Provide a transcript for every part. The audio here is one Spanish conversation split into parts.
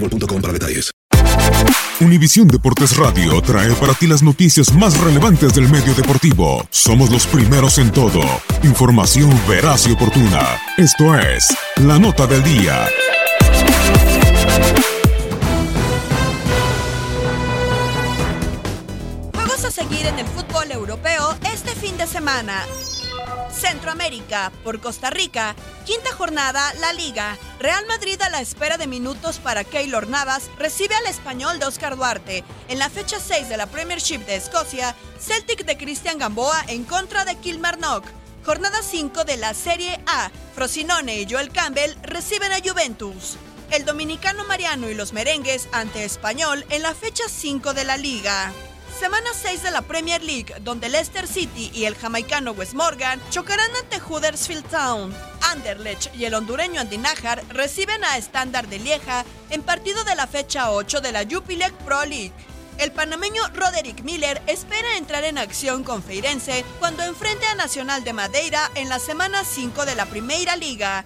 boostmobile.com. Univisión Deportes Radio trae para ti las noticias más relevantes del medio deportivo. Somos los primeros en todo. Información veraz y oportuna. Esto es La Nota del Día. Juegos a seguir en el fútbol europeo este fin de semana. Centroamérica, por Costa Rica, quinta jornada, la Liga. Real Madrid a la espera de minutos para Keylor Navas recibe al español de Oscar Duarte. En la fecha 6 de la Premiership de Escocia, Celtic de Cristian Gamboa en contra de Kilmarnock. Jornada 5 de la Serie A, Frosinone y Joel Campbell reciben a Juventus. El dominicano Mariano y los merengues ante Español en la fecha 5 de la Liga. Semana 6 de la Premier League, donde Leicester City y el jamaicano Wes Morgan chocarán ante Huddersfield Town. Anderlecht y el hondureño Andy Najar reciben a Standard de Lieja en partido de la fecha 8 de la Jupiler Pro League. El panameño Roderick Miller espera entrar en acción con Feirense cuando enfrente a Nacional de Madeira en la semana 5 de la Primeira Liga.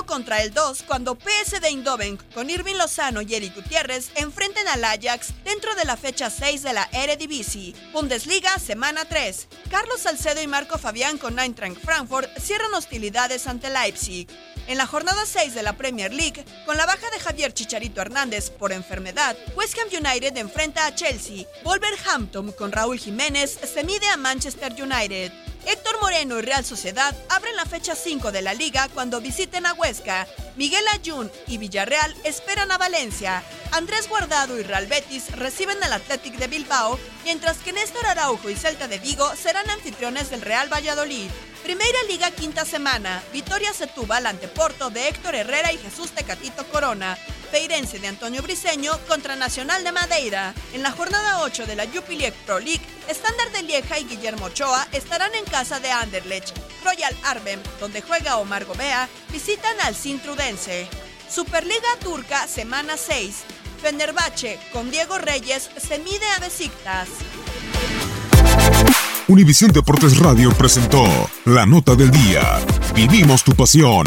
1 contra el 2 cuando PS de Eindhoven con Irving Lozano y Eric Gutiérrez enfrenten al Ajax dentro de la fecha 6 de la Eredivisie. Bundesliga, semana 3. Carlos Salcedo y Marco Fabián con Eintracht Frankfurt cierran hostilidades ante Leipzig. En la jornada 6 de la Premier League, con la baja de Javier Chicharito Hernández por enfermedad, West Ham United enfrenta a Chelsea. Wolverhampton con Raúl Jiménez se mide a Manchester United. Héctor Moreno y Real Sociedad abren la fecha 5 de la liga cuando visiten a Huesca. Miguel Ayun y Villarreal esperan a Valencia. Andrés Guardado y Real Betis reciben al Athletic de Bilbao, mientras que Néstor Araujo y Celta de Vigo serán anfitriones del Real Valladolid. Primera Liga quinta semana. Victoria Setúbal ante Porto de Héctor Herrera y Jesús Tecatito Corona. Feirense de Antonio Briseño contra Nacional de Madeira. En la jornada 8 de la Jupiler Pro League, Estándar de Lieja y Guillermo Ochoa estarán en casa de Anderlecht. Royal Arbem, donde juega Omar Gobea, visitan al Sintrudense. Superliga Turca, semana 6. Fenerbahce, con Diego Reyes, se mide a Besiktas. Univisión Deportes Radio presentó La Nota del Día. Vivimos tu pasión.